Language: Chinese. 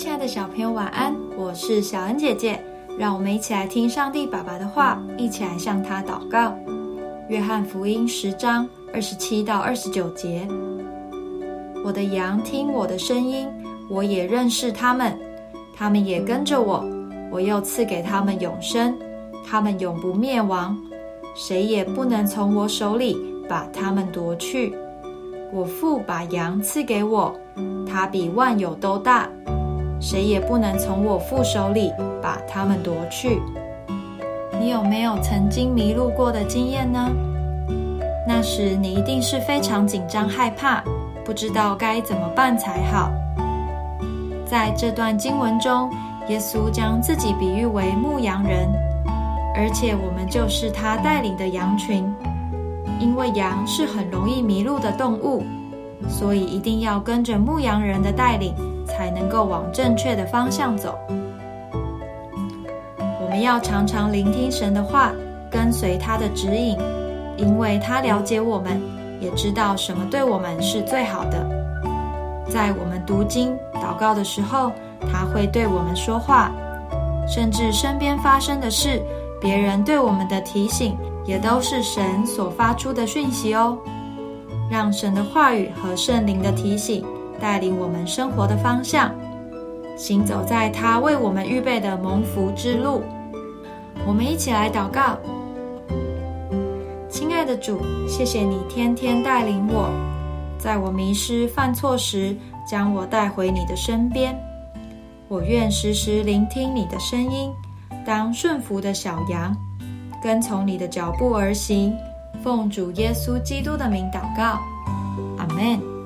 亲爱的小朋友，晚安！我是小恩姐姐，让我们一起来听上帝爸爸的话，一起来向他祷告。约翰福音十章二十七到二十九节：我的羊听我的声音，我也认识他们，他们也跟着我。我又赐给他们永生，他们永不灭亡，谁也不能从我手里把他们夺去。我父把羊赐给我，他比万有都大。谁也不能从我父手里把他们夺去。你有没有曾经迷路过的经验呢？那时你一定是非常紧张害怕，不知道该怎么办才好。在这段经文中，耶稣将自己比喻为牧羊人，而且我们就是他带领的羊群。因为羊是很容易迷路的动物，所以一定要跟着牧羊人的带领。才能够往正确的方向走。我们要常常聆听神的话，跟随他的指引，因为他了解我们，也知道什么对我们是最好的。在我们读经、祷告的时候，他会对我们说话，甚至身边发生的事，别人对我们的提醒，也都是神所发出的讯息哦。让神的话语和圣灵的提醒。带领我们生活的方向，行走在他为我们预备的蒙福之路。我们一起来祷告：亲爱的主，谢谢你天天带领我，在我迷失犯错时，将我带回你的身边。我愿时时聆听你的声音，当顺服的小羊，跟从你的脚步而行。奉主耶稣基督的名祷告，阿门。